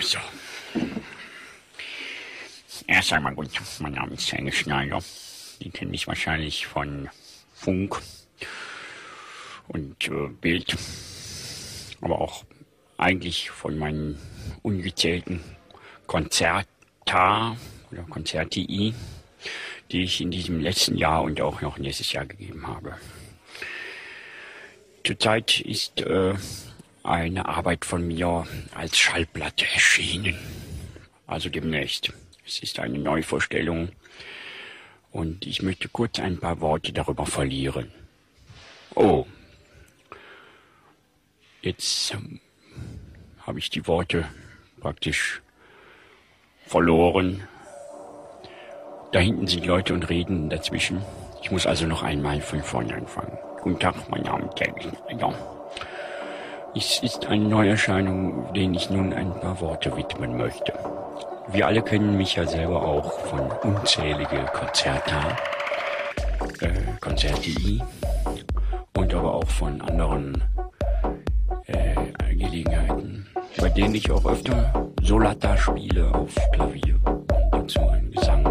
So. Erst einmal gut, mein Name ist Helge Schneider. Die kennen mich wahrscheinlich von Funk und äh, Bild, aber auch eigentlich von meinen ungezählten Konzerta oder Konzerti, die ich in diesem letzten Jahr und auch noch nächstes Jahr gegeben habe. Zurzeit ist äh, eine Arbeit von mir als Schallplatte erschienen. Also demnächst. Es ist eine Neuvorstellung und ich möchte kurz ein paar Worte darüber verlieren. Oh, jetzt ähm, habe ich die Worte praktisch verloren. Da hinten sind Leute und reden dazwischen. Ich muss also noch einmal von vorne anfangen. Guten Tag, mein Name ist Kevin. Ja. Es ist eine Neuerscheinung, denen ich nun ein paar Worte widmen möchte. Wir alle kennen mich ja selber auch von unzählige Konzerte, äh, Konzerte und aber auch von anderen äh, Gelegenheiten, bei denen ich auch öfter Solata spiele auf Klavier und dazu einen Gesang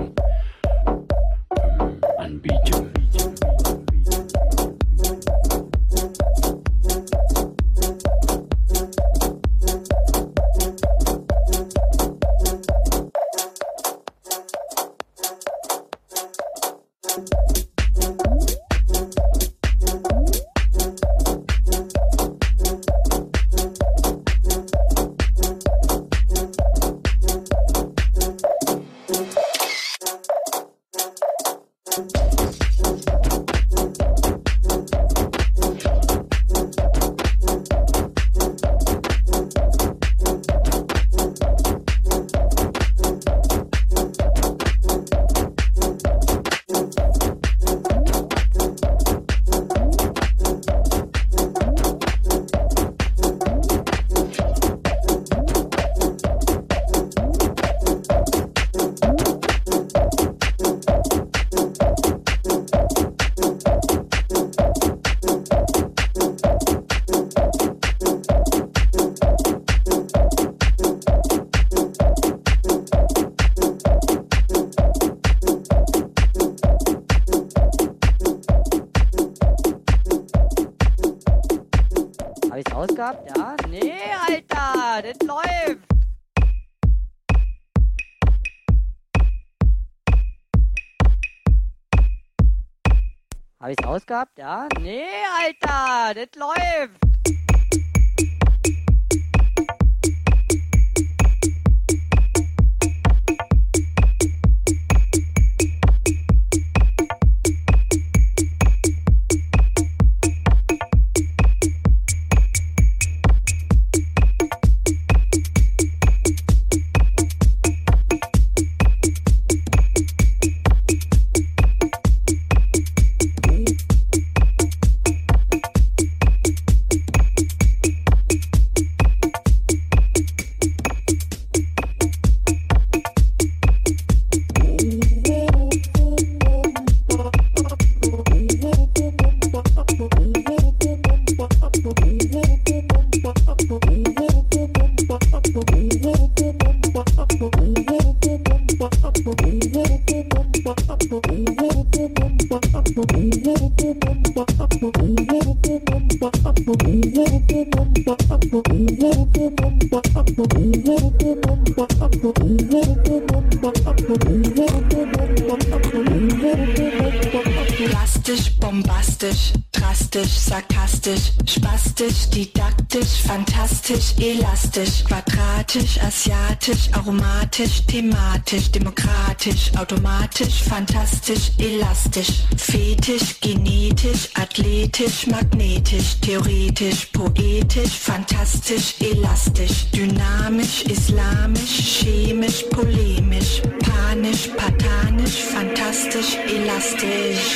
British bombastisch, drastisch, sarkastisch, spastisch, didaktisch, fantastisch, elastisch, quadratisch, asiatisch, aromatisch, thematisch, demokratisch, automatisch, fantastisch, elastisch, fetisch, genetisch, athletisch, magnetisch, theoretisch, poetisch, fantastisch, elastisch, dynamisch, islamisch, chemisch, polemisch, panisch, patanisch, fantastisch, elastisch.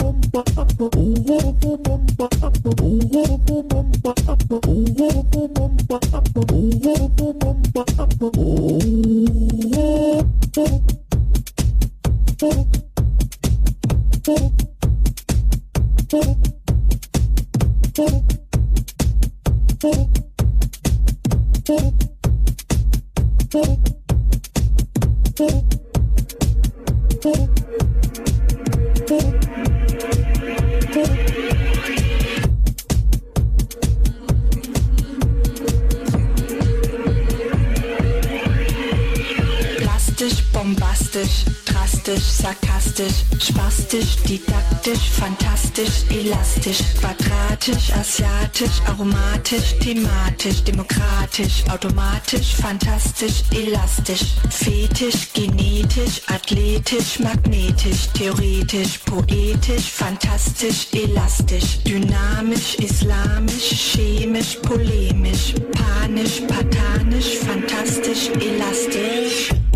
demokratisch, automatisch, fantastisch, elastisch, fetisch, genetisch, athletisch, magnetisch, theoretisch, poetisch, fantastisch, elastisch, dynamisch, islamisch, chemisch, polemisch, panisch, patanisch, fantastisch, elastisch.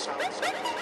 Sounds good.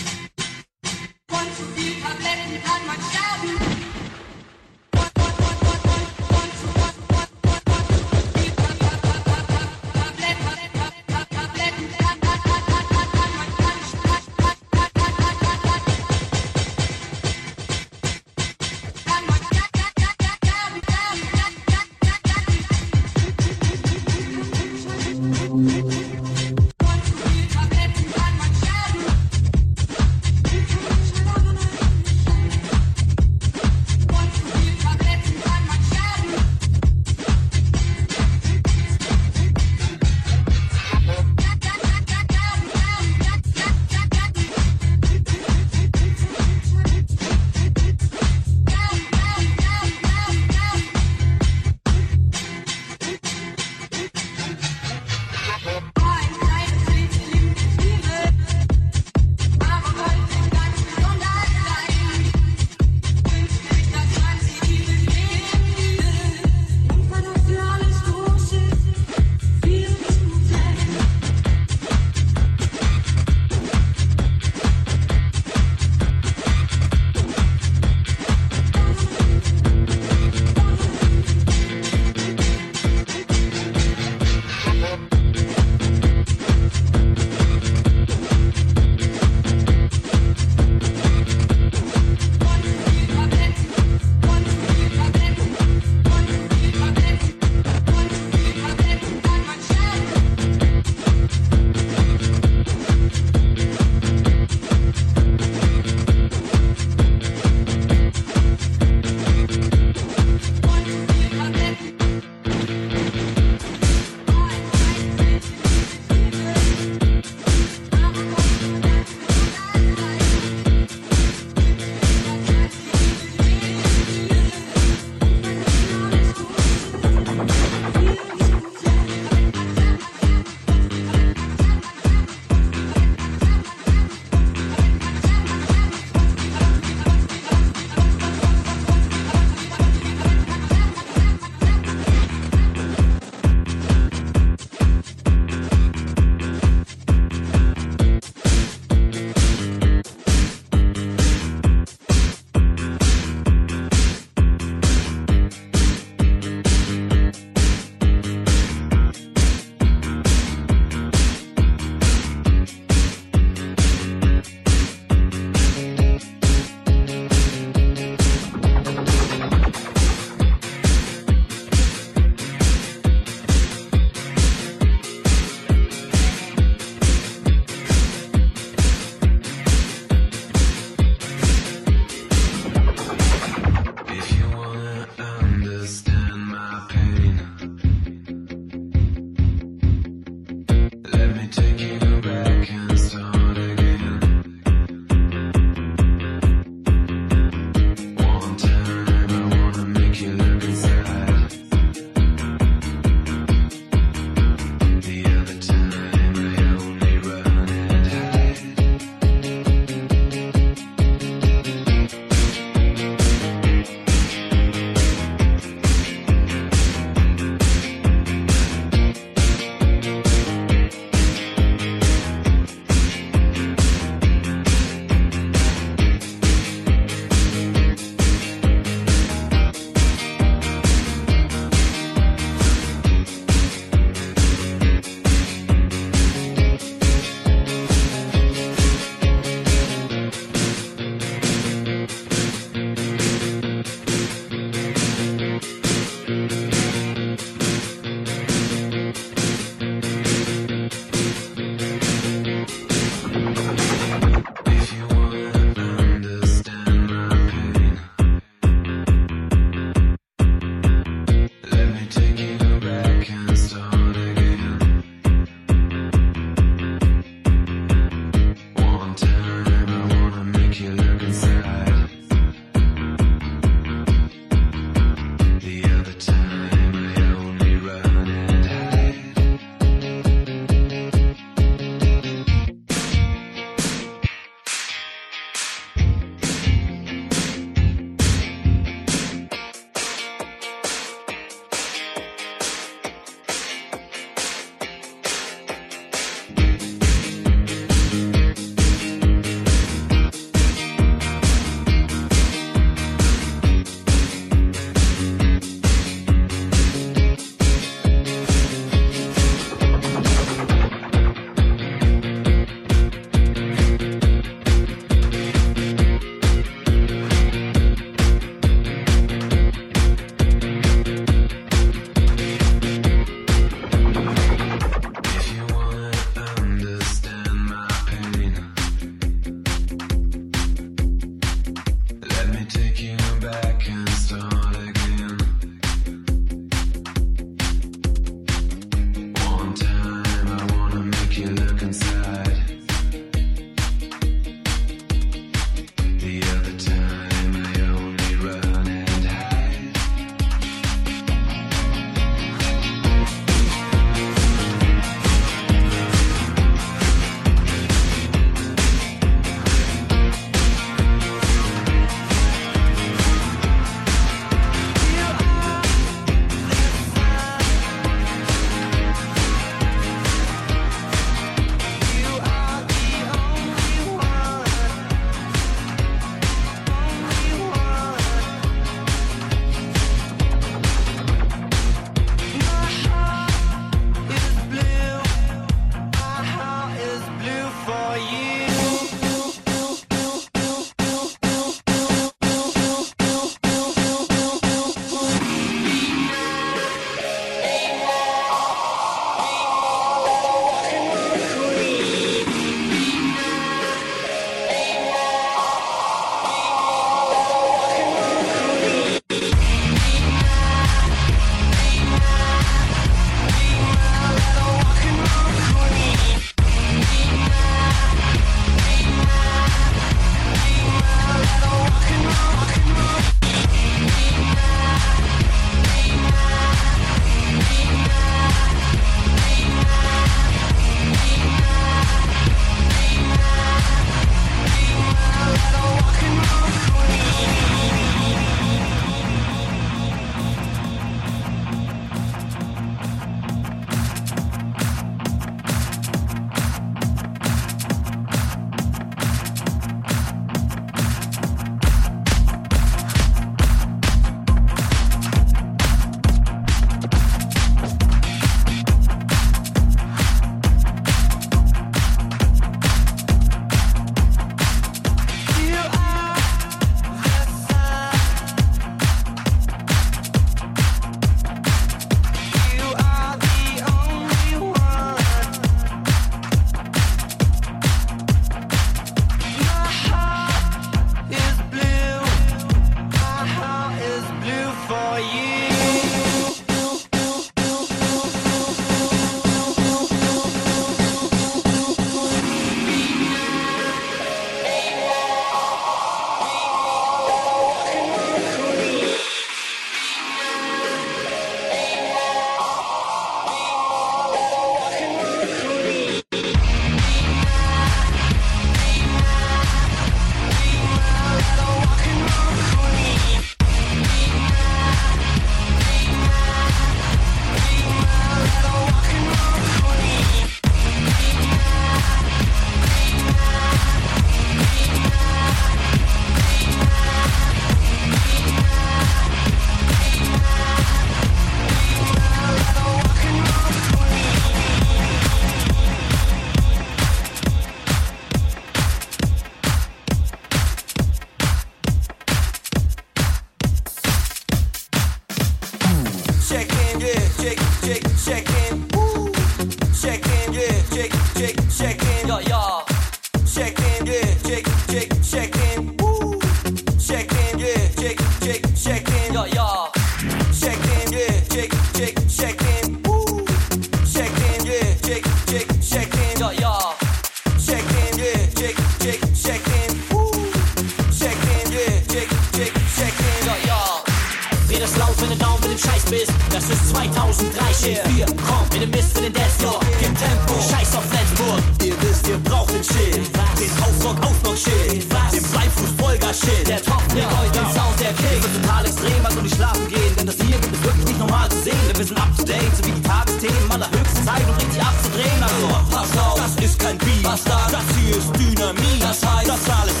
Scheiß bist, das ist 2003 yeah. Wir kommen mit dem Mist für den Desktop, gib Tempo, Scheiß auf Flensburg. Ihr wisst, ihr braucht den Shit, Was? den Ausdruck auch noch Schild Was? Den Beinfuß Folger Schild, der Top der ja. euch den Sound, der Kick Wir sind total extrem, also nicht schlafen gehen, denn das hier gibt es wirklich nicht normal zu sehen. Wir sind up to date, so wie die Tagesthemen. Aller höchsten Zeit, um richtig abzudrehen. Also, pass auf, das ist kein Beat, Was das hier ist Dynamit. Das heißt, das alles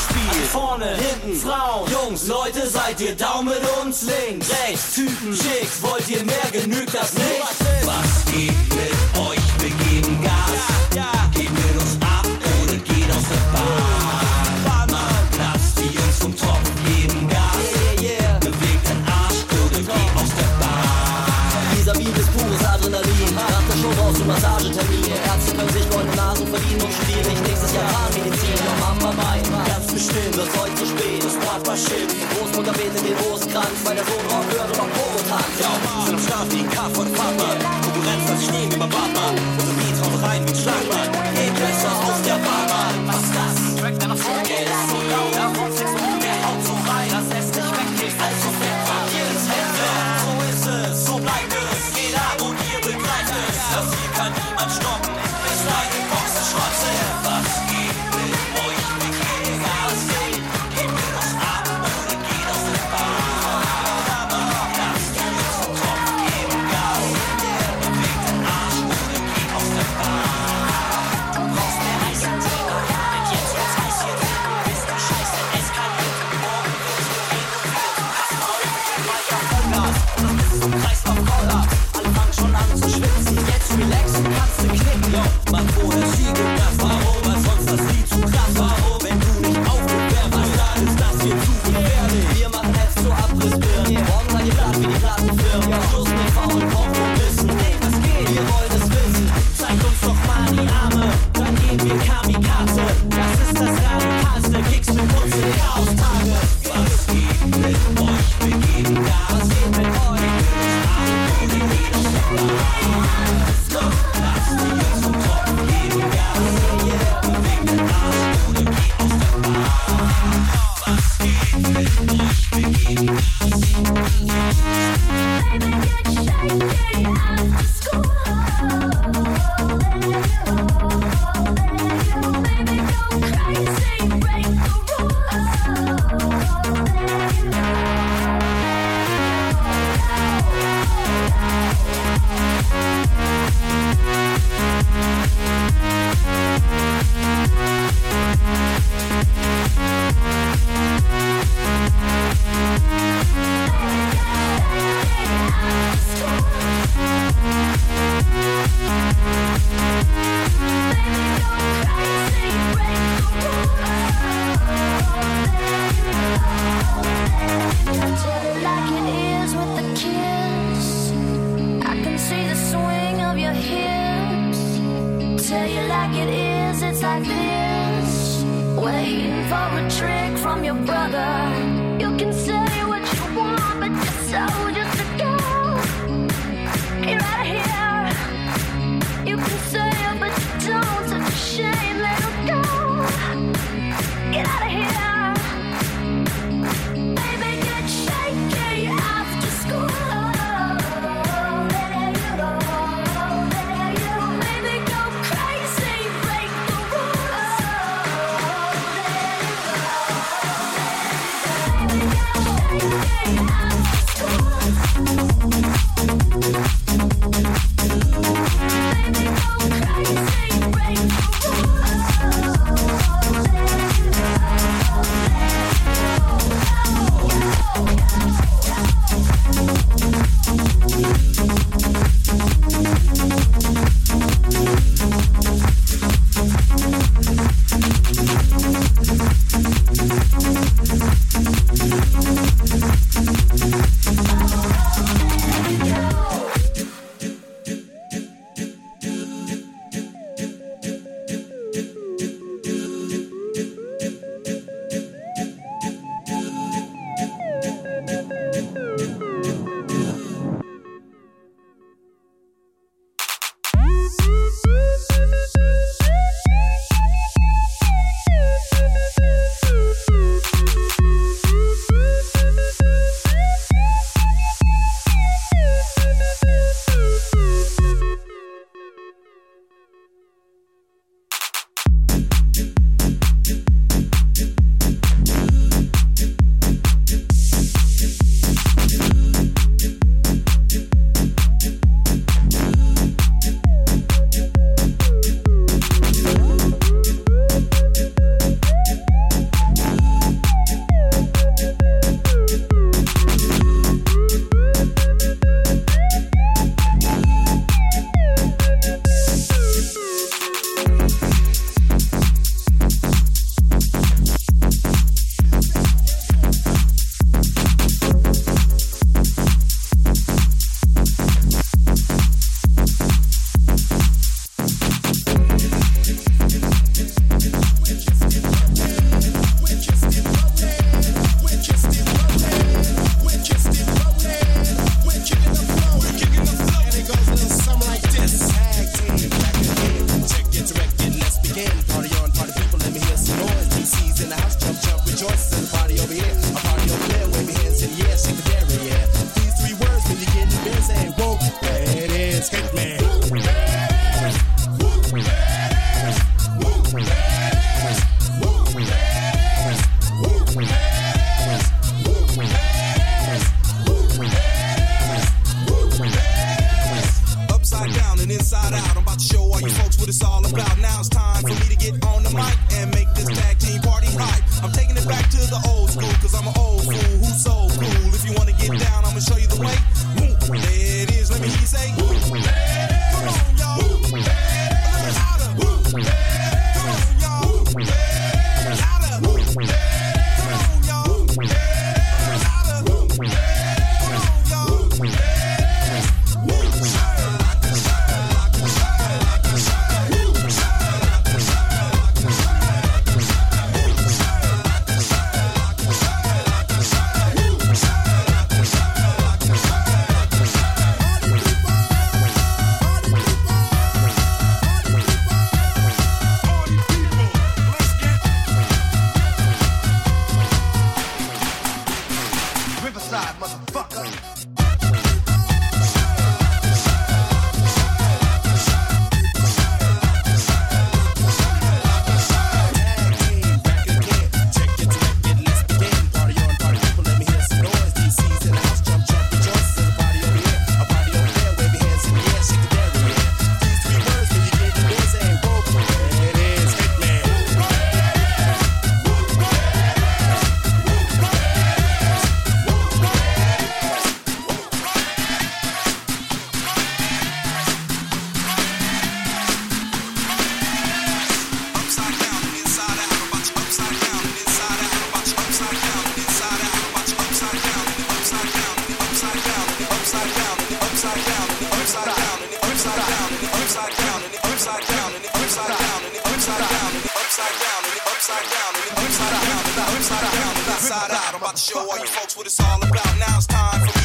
gespielt. Vorne, hinten, Frauen, Jungs, Leute, seid ihr Daumen uns links. Rechts, Typen, Chicks, wollt ihr mehr, genügt das nicht? Was geht mit euch? upside down upside down upside down upside down. I'm about to show all you folks what it's all about. Now it's time for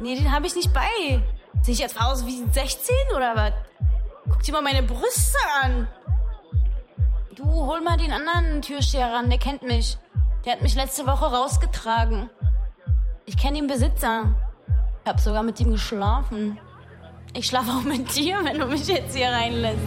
Nee, den habe ich nicht bei. Sehe ich jetzt aus wie 16 oder was? Guck dir mal meine Brüste an. Du, hol mal den anderen Türsteher ran, der kennt mich. Der hat mich letzte Woche rausgetragen. Ich kenne den Besitzer. Ich hab sogar mit ihm geschlafen. Ich schlafe auch mit dir, wenn du mich jetzt hier reinlässt.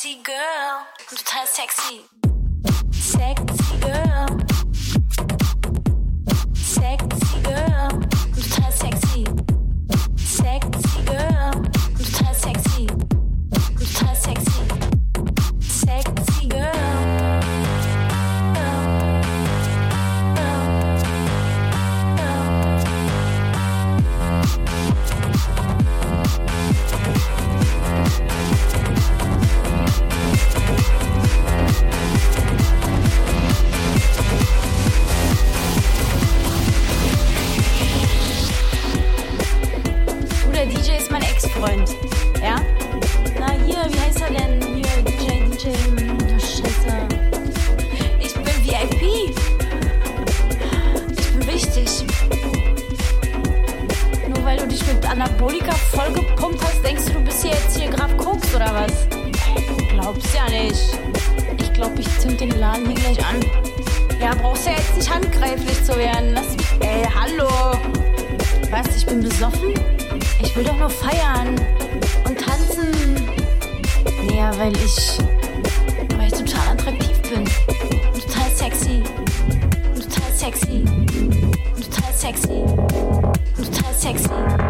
Sexy girl, total sexy. Sexy girl. Mein Ex-Freund. Ja? Na, hier, wie heißt er denn? Hier, DJ, DJ. Scheiße. Ich bin VIP. Ich bin wichtig. Nur weil du dich mit Anabolika vollgepumpt hast, denkst du, du bist hier jetzt hier Graf Koks oder was? Glaubst ja nicht. Ich glaub, ich zünd den Laden hier gleich an. Ja, brauchst ja jetzt nicht handgreiflich zu werden. Lass mich. Ey, hallo. Du, ich bin besoffen? Ich will doch nur feiern und tanzen. Naja, weil ich. weil ich total attraktiv bin. Und total sexy. Und total sexy. Und total sexy. Und total sexy.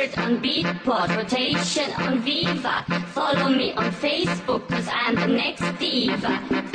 On Beatport, rotation on Viva. Follow me on Facebook cause I'm the next diva.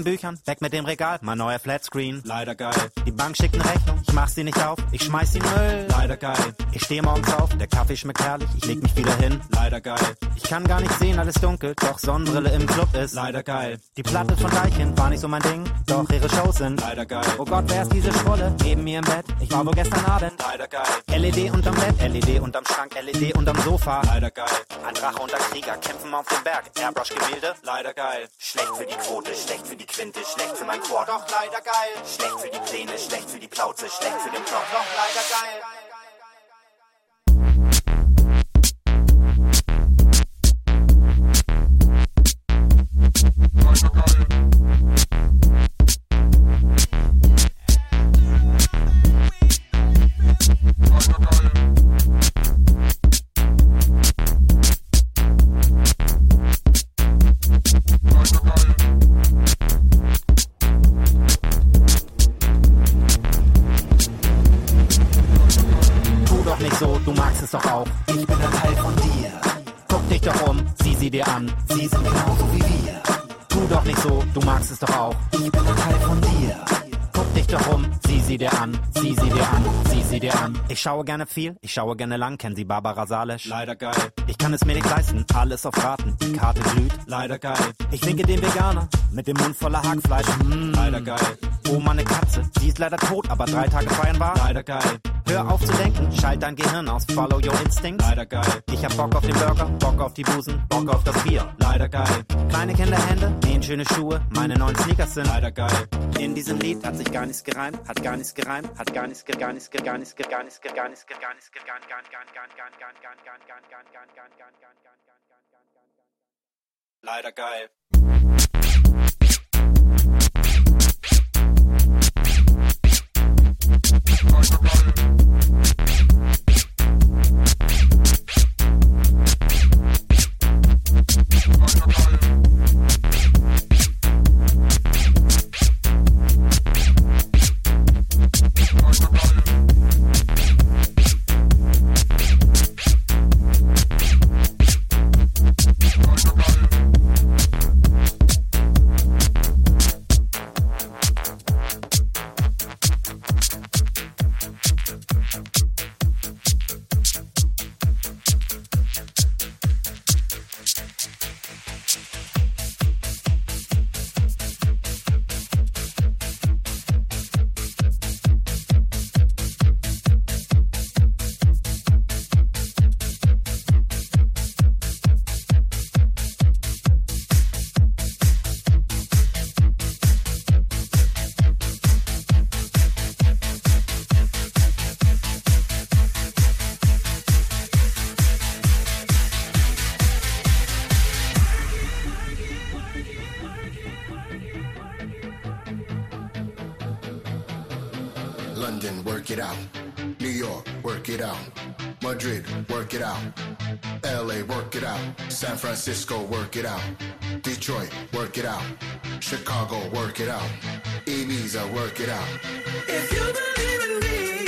Den Büchern, weg mit dem Regal, mein neuer Flatscreen. Leider geil. Die Bank schickt eine Rechnung, ich mach sie nicht auf, ich schmeiß sie Müll. Leider geil. Ich stehe morgens auf, der Kaffee schmeckt herrlich, ich leg mich wieder hin. Leider geil. Ich kann gar nicht sehen, alles dunkel, doch Sonnenbrille im Club ist. Leider geil. Die Platte von Deichen war nicht so mein Ding, doch ihre Shows sind. Leider geil. Oh Gott, wer ist diese Schrulle? Neben mir im Bett, ich war wohl gestern Abend. Leider geil. LED unterm Bett, LED unterm Schrank, LED unterm Sofa. Leider geil. Ein Drache und ein Krieger kämpfen auf dem Berg. Airbrush-Gemälde. Leider geil. Schlecht für die Quote, schlecht für die Quinte, schlecht für mein Quad. Doch leider geil. Schlecht für die Pläne, schlecht für die Plauze, schlecht für den Plot. Doch leider geil. I'm not Bye. Ich schaue gerne viel, ich schaue gerne lang. Kennen Sie Barbara Salisch? Leider geil. Ich kann es mir nicht leisten, alles auf Raten. Die Karte glüht. Leider geil. Ich winke dem Veganer mit dem Mund voller Hackfleisch. Mm. Leider geil. Oh, meine Katze, die ist leider tot, aber drei Tage feiern war. Leider geil. Hör auf zu denken, schalt dein Gehirn aus, follow your instincts. Leider geil. Ich hab Bock auf den Burger, Bock auf die Busen, Bock auf das Bier. Leider geil. Kleine Kinderhände, nähen schöne Schuhe, meine neuen Sneakers sind. Leider geil. In diesem Lied hat sich gar nichts gereimt, hat gar nichts gereimt, hat gar nichts, gar nichts, gar nichts, gar nichts, gar nichts, gar nichts, gar nichts, gar nichts, gar nichts, gar nichts, gar nichts, gar nichts, gar nichts, gar nichts, Thank you. Detroit, work it out. Chicago, work it out. Ibiza, work it out. If you believe in me.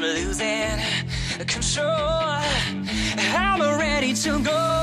losing control. I'm ready to go.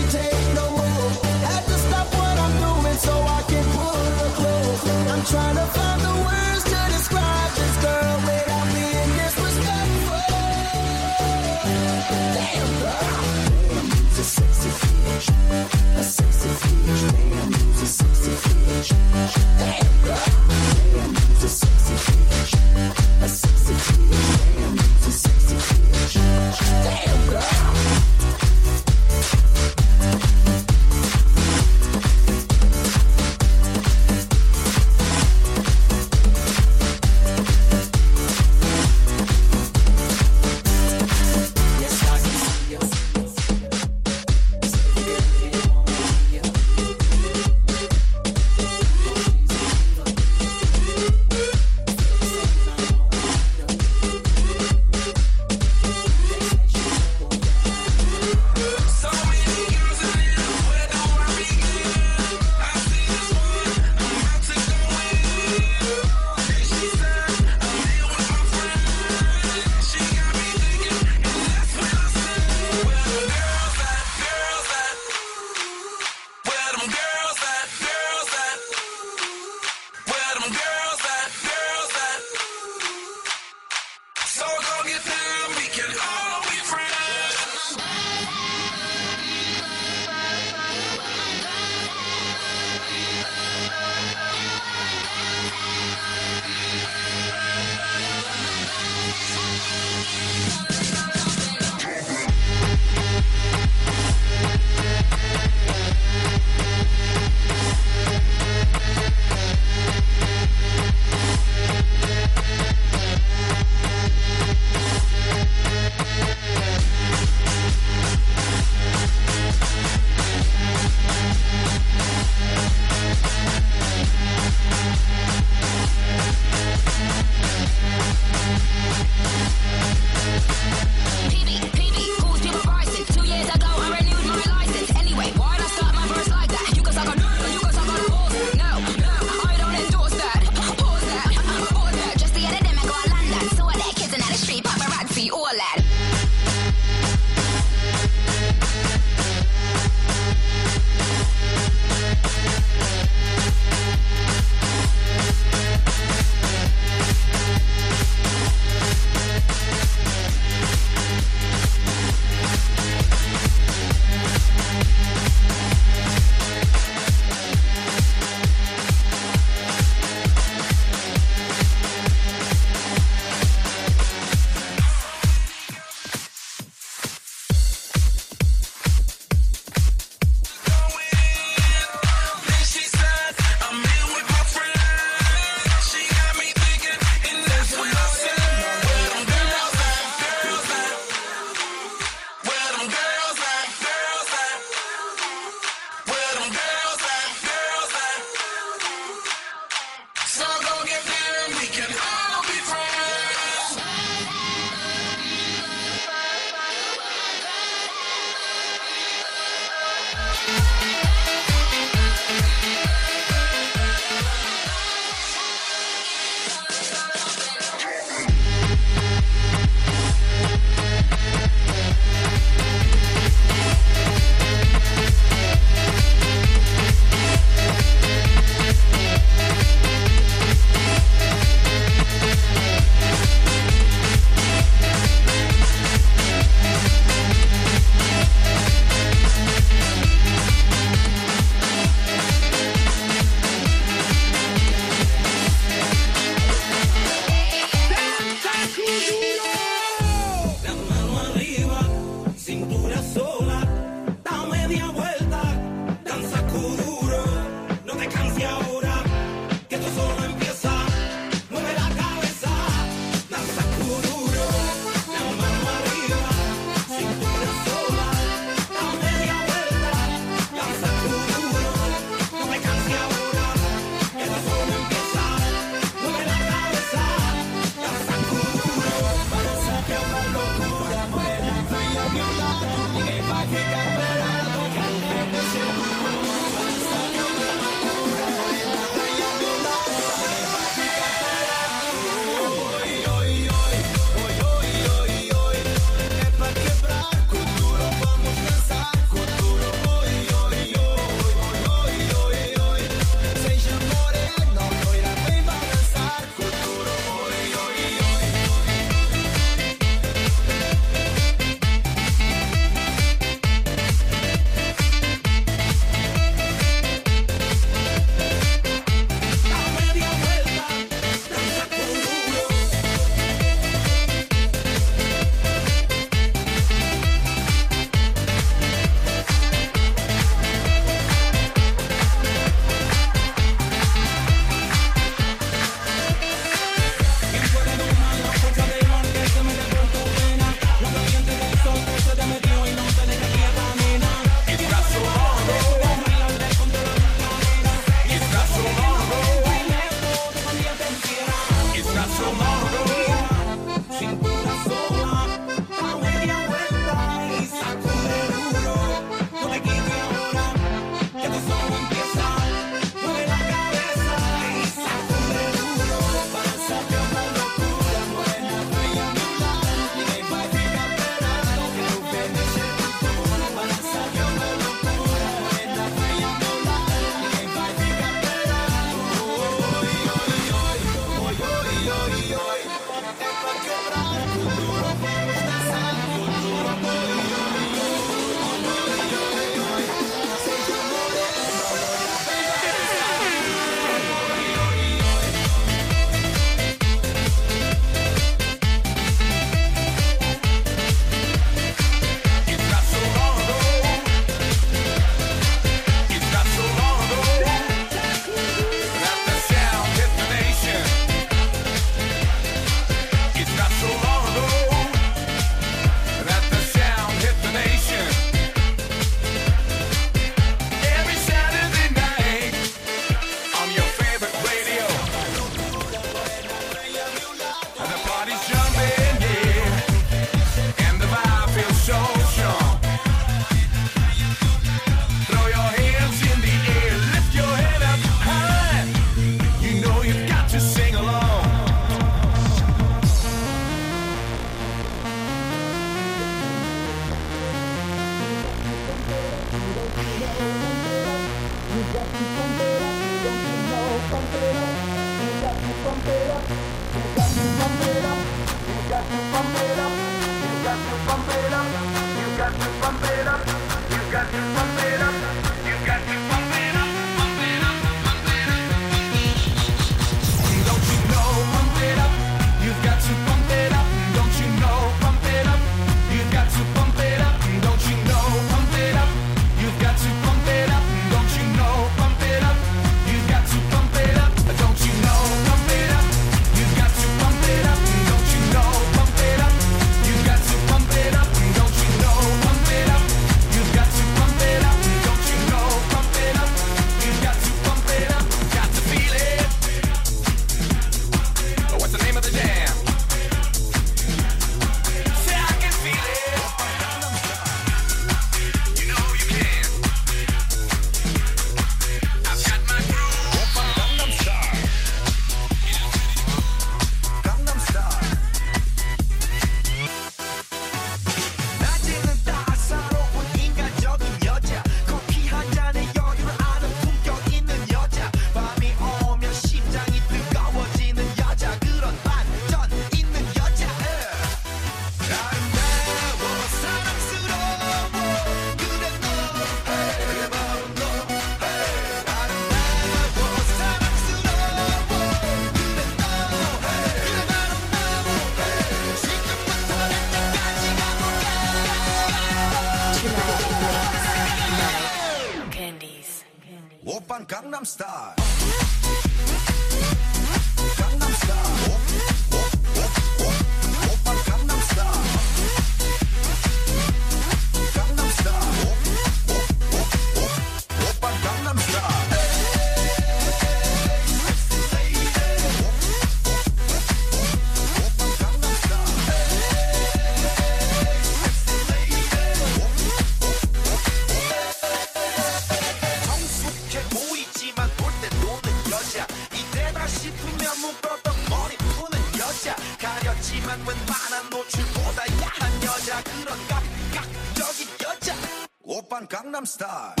I'm star.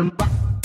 some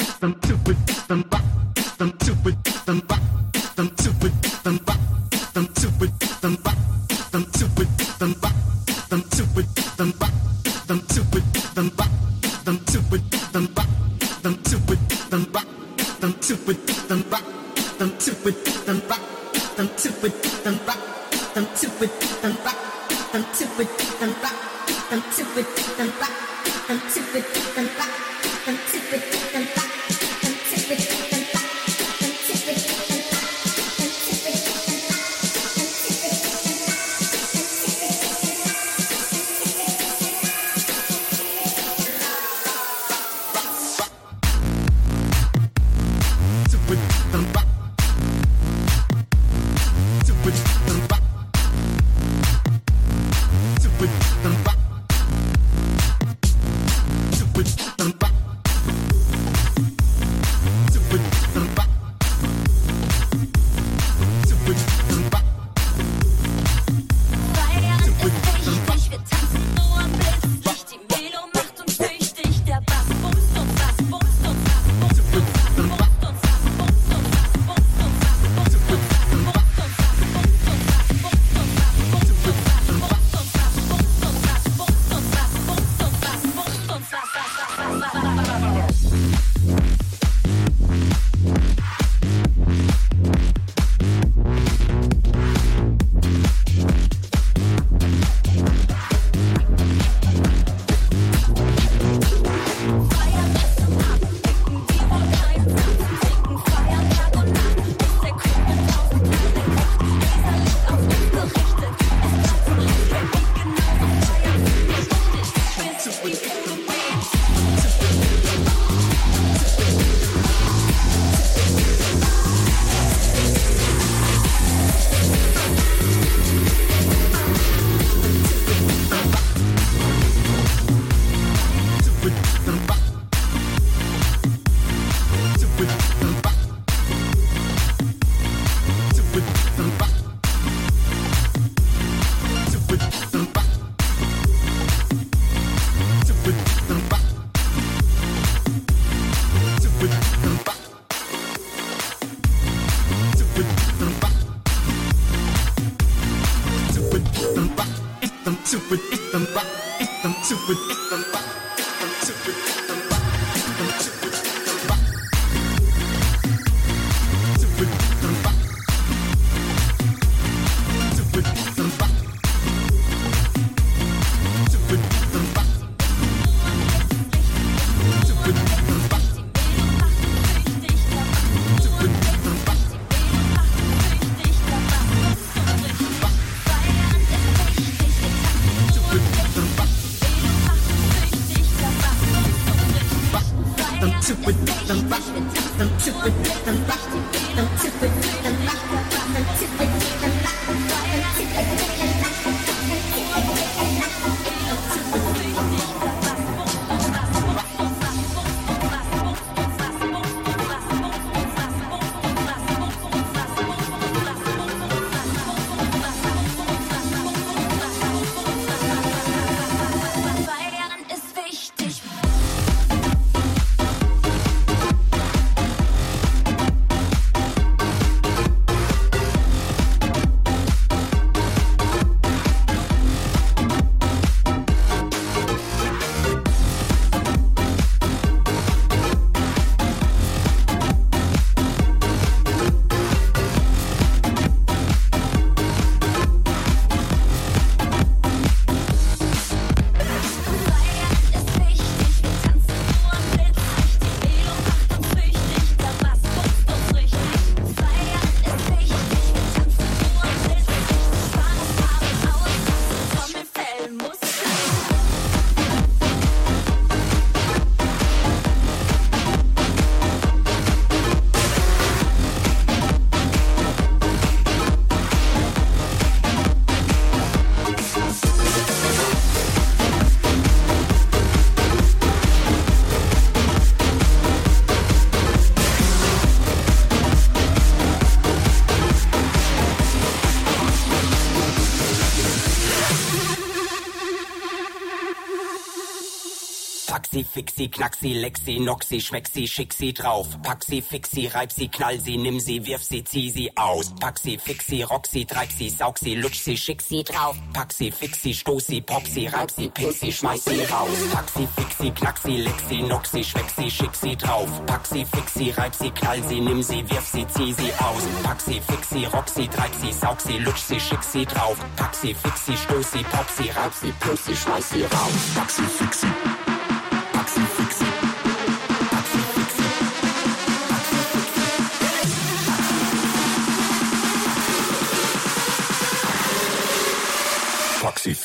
Fixi, Knaxi, Lexi, Noxi, Schmexi, schick sie drauf. Pack sie, fix sie, reib sie, knall sie, nimm sie, wirf sie, zieh sie aus. Pack sie, fix sie, rock sie, treib sie, saug sie, lutsch sie, schick sie drauf. Pack sie, fix sie, stoß sie, pop sie, reib sie, pin sie, schmeiß sie raus. Pack sie, fix sie, Knaxi, Lexi, Noxi, schmeck sie, schick sie drauf. Pack sie, fix sie, reib sie, knall sie, nimm sie, wirf sie, zieh sie aus. Pack sie, fix sie, rock sie, treib sie, saug sie, lutsch sie, schick sie drauf. Pack sie, fix sie, stoß sie, pop sie, reib sie, pin sie, schmeiß sie raus. Pack sie,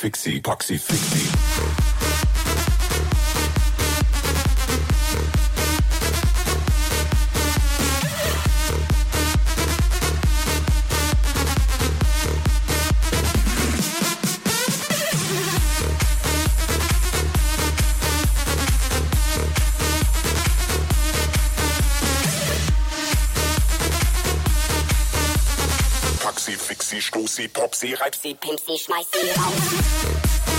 Fixie, Poxy Fixie. Popsi, reib sie, pimp sie, schmeiß sie raus.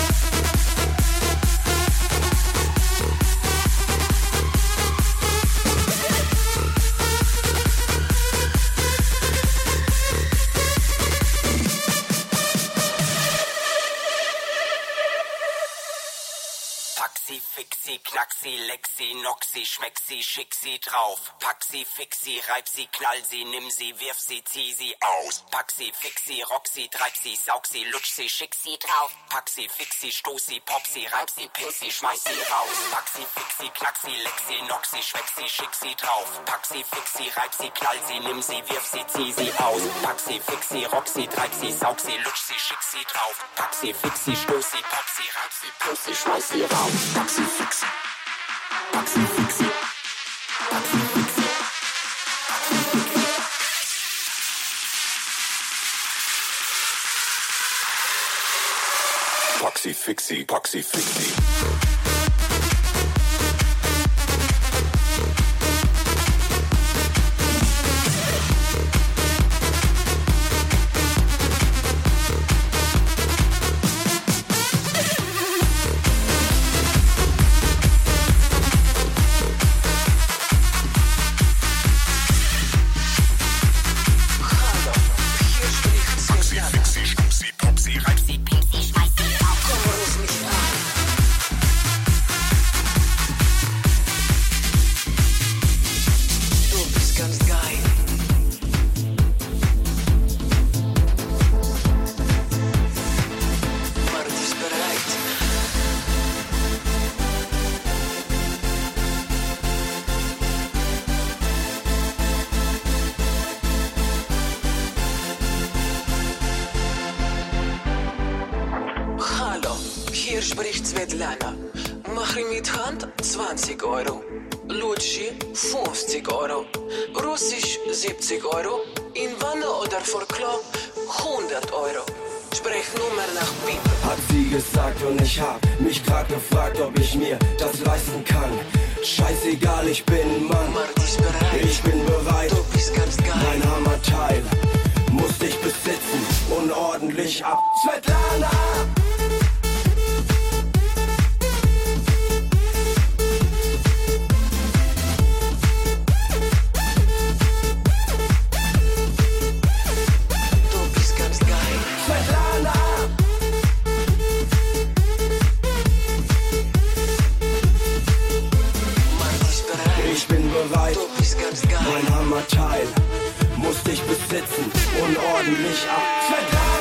Sie, schick sie drauf. Pack sie, fix sie, reib sie, knall sie, nimm sie, wirf sie, zieh sie aus. Pack sie, fix sie, rock sie, treib sie, saug sie, lutsch sie, schick sie drauf. Pack sie, fix sie, stoß sie, pop sie, reib sie, pin sie, schmeiß sie raus. Pack sie, fix sie, Knaxi, Lexi, Noxi, schmeck sie, schick sie drauf. Pack sie, fix sie, reib sie, knall sie, nimm sie, wirf sie, zieh sie aus. Pack sie, fix sie, rock sie, treib sie, saug sie, lutsch sie, schick sie drauf. Pack sie, fix sie, stoß sie, pop sie, reib sie, pin sie, schmeiß sie raus. Pack sie, fix sie. Paxi Fixi. Paxi Fixi. Poxy Fixie, Poxy Fixie. Spricht Svetlana. Mach Achri mit Hand 20 Euro. Lutschi 50 Euro. Russisch 70 Euro. In Wanne oder vor Klo 100 Euro. Sprechnummer nach Bip. Hat sie gesagt und ich hab mich grad gefragt, ob ich mir das leisten kann. Scheißegal, ich bin Mann. Ich bin bereit. Du bist ganz geil. Mein Hammerteil muss dich besitzen und ordentlich ab. Svetlana! Muss dich besitzen und ordentlich ab. Svetlana!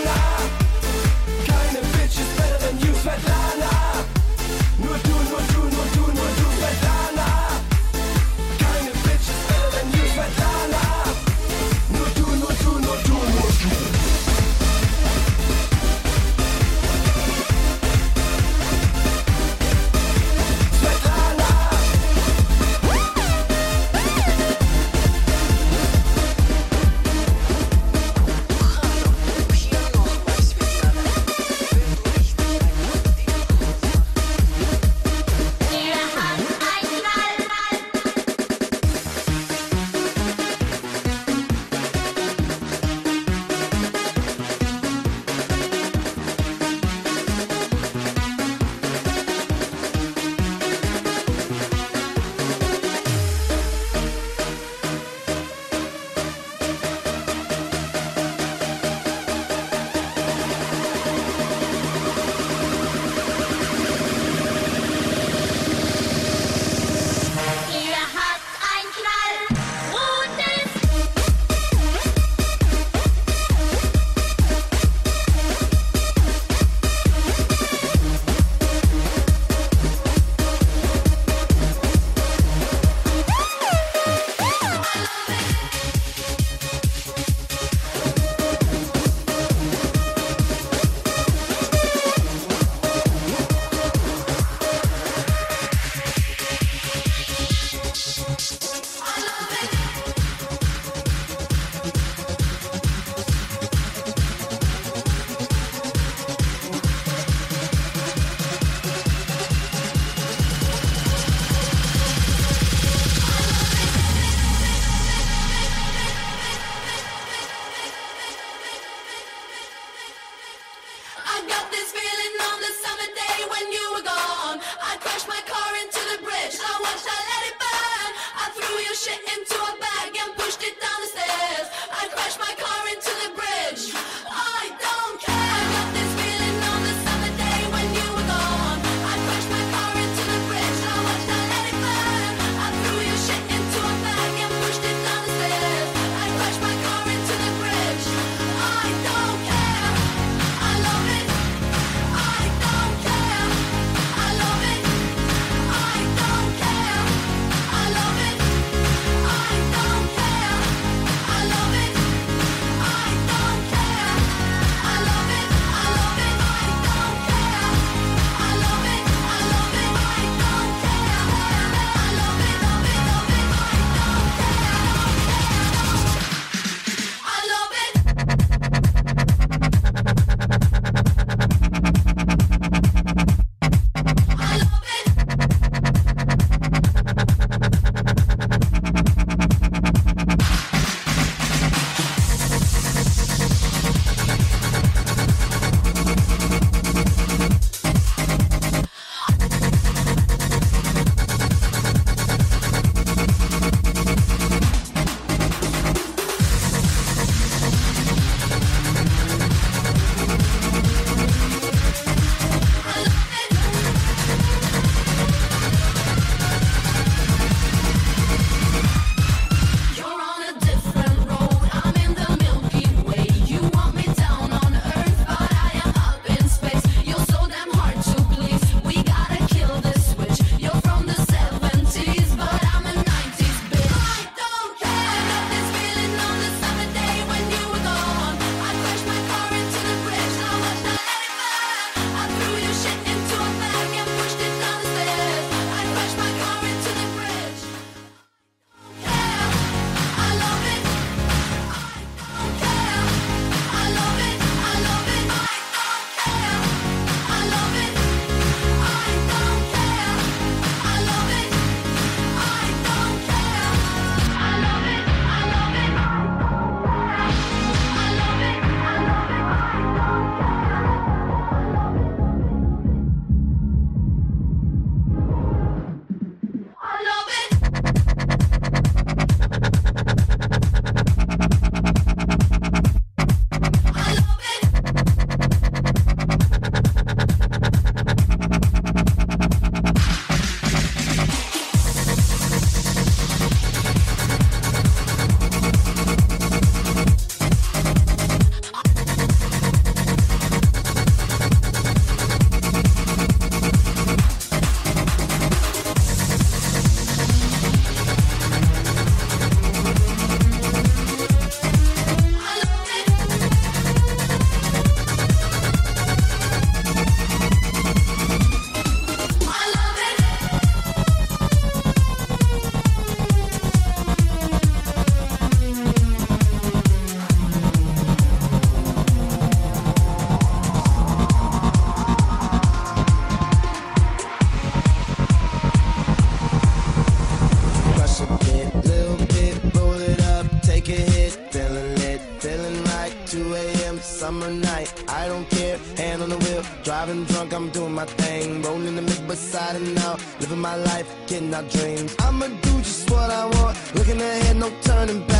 Driving drunk, I'm doing my thing. Rolling the mid beside and now. Living my life, getting our dreams. I'ma do just what I want. Looking ahead, no turning back.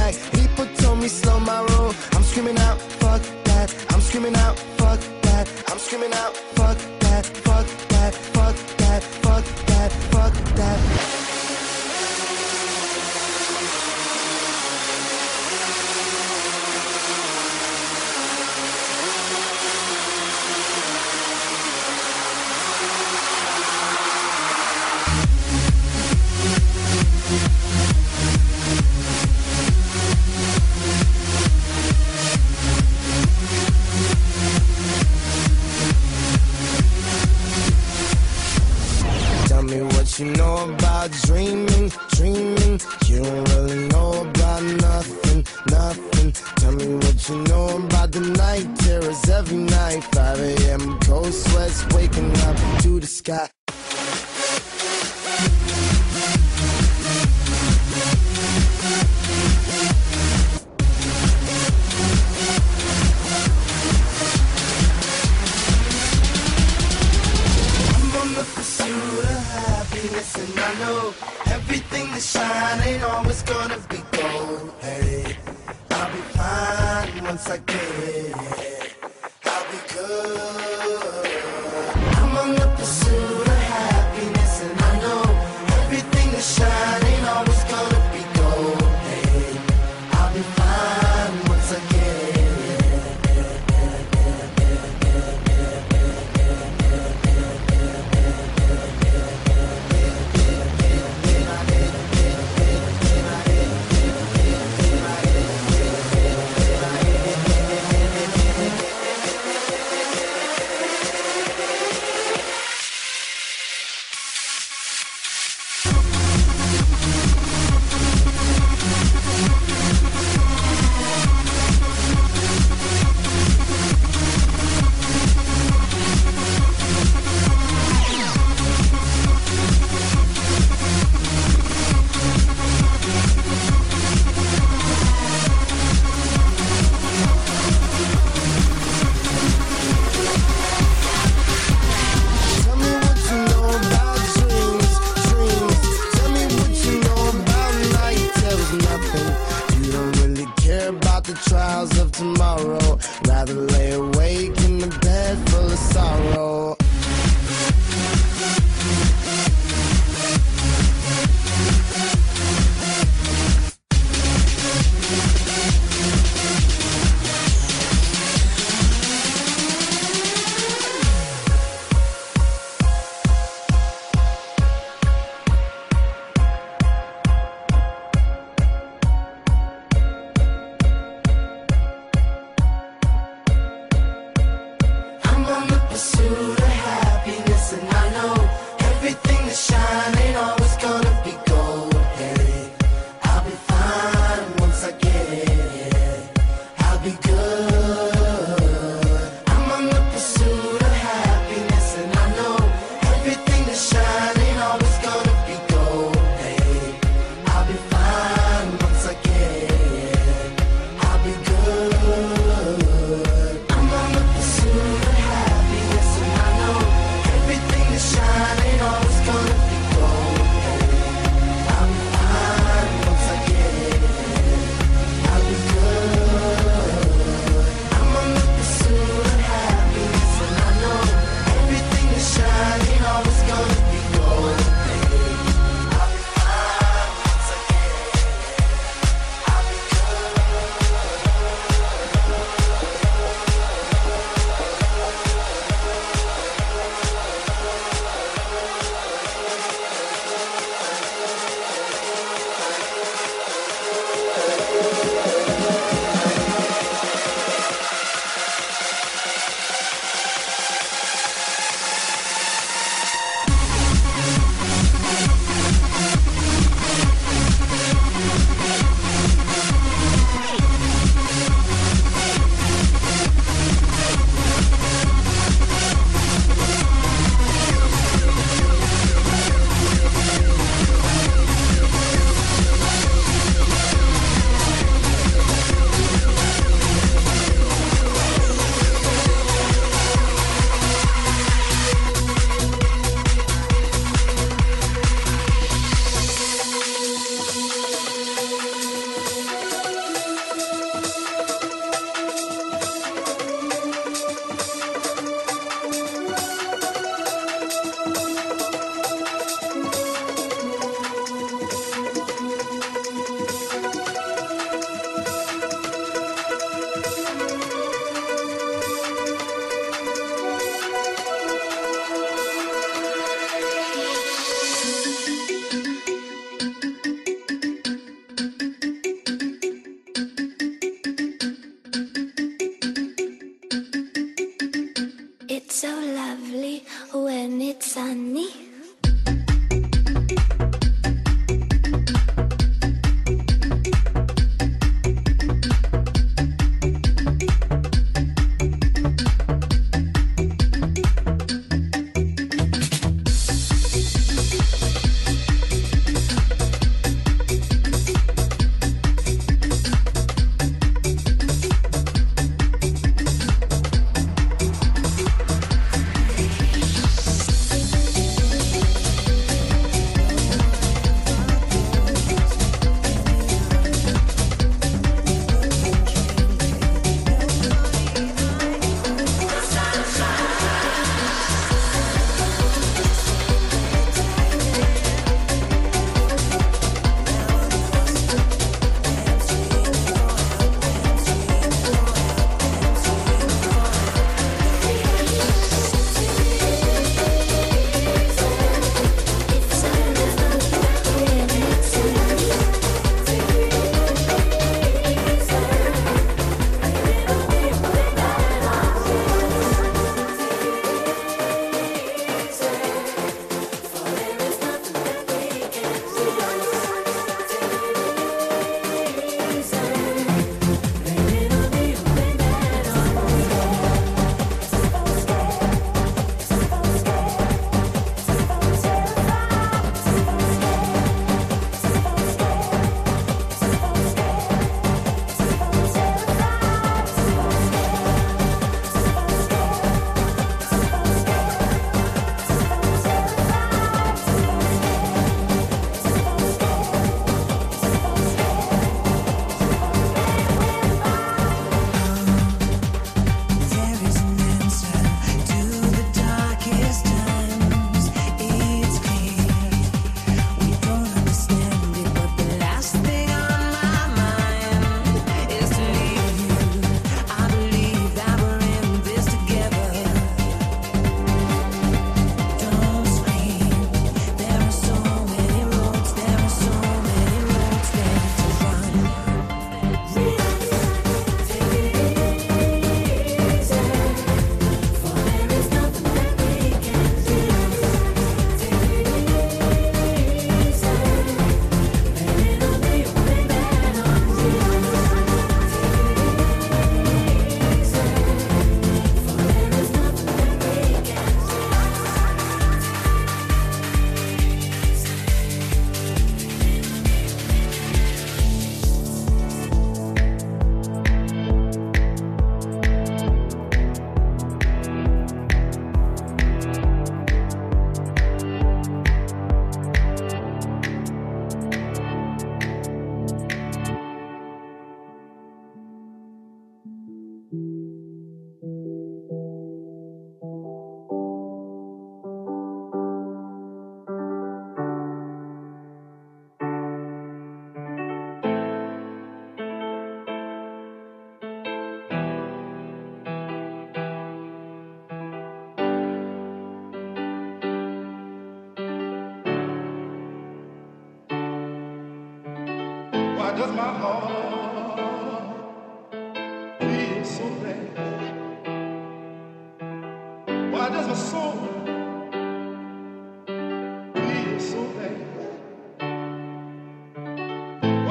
always ain't always gonna be gold. Hey, I'll be fine once I get it.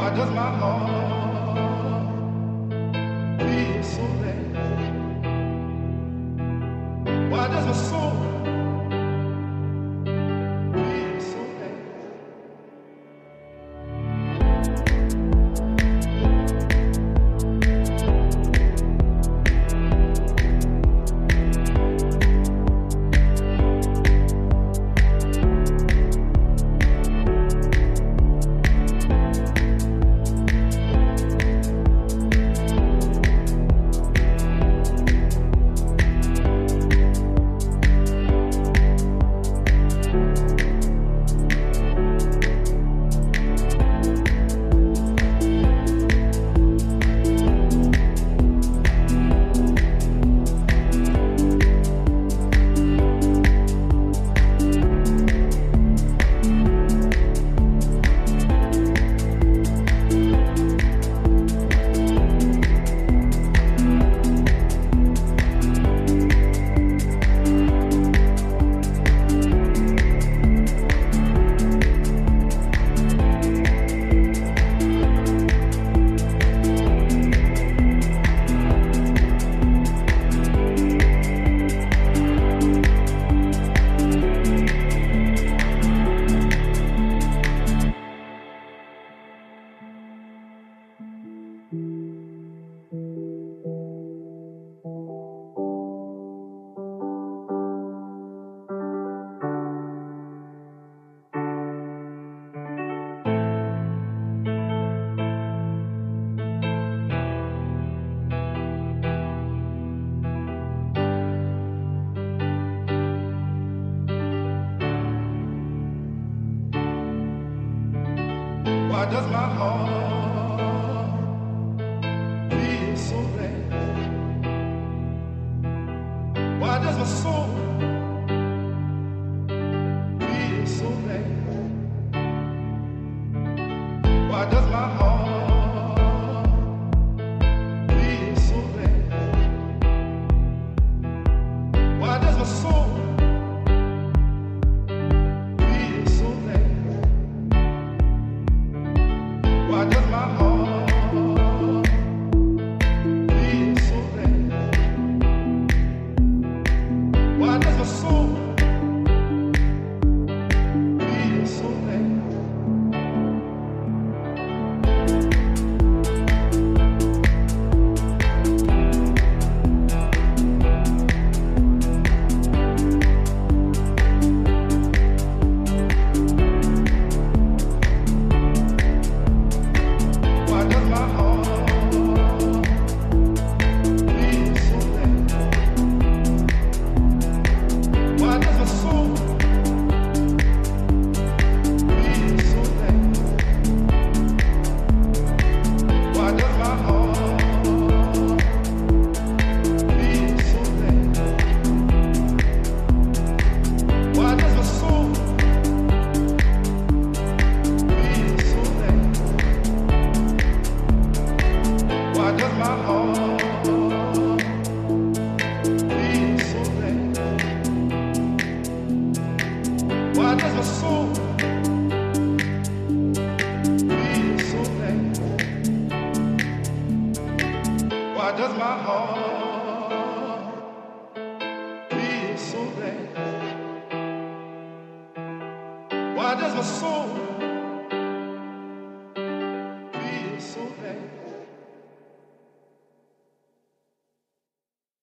Why does my heart feel so bad? Why does my soul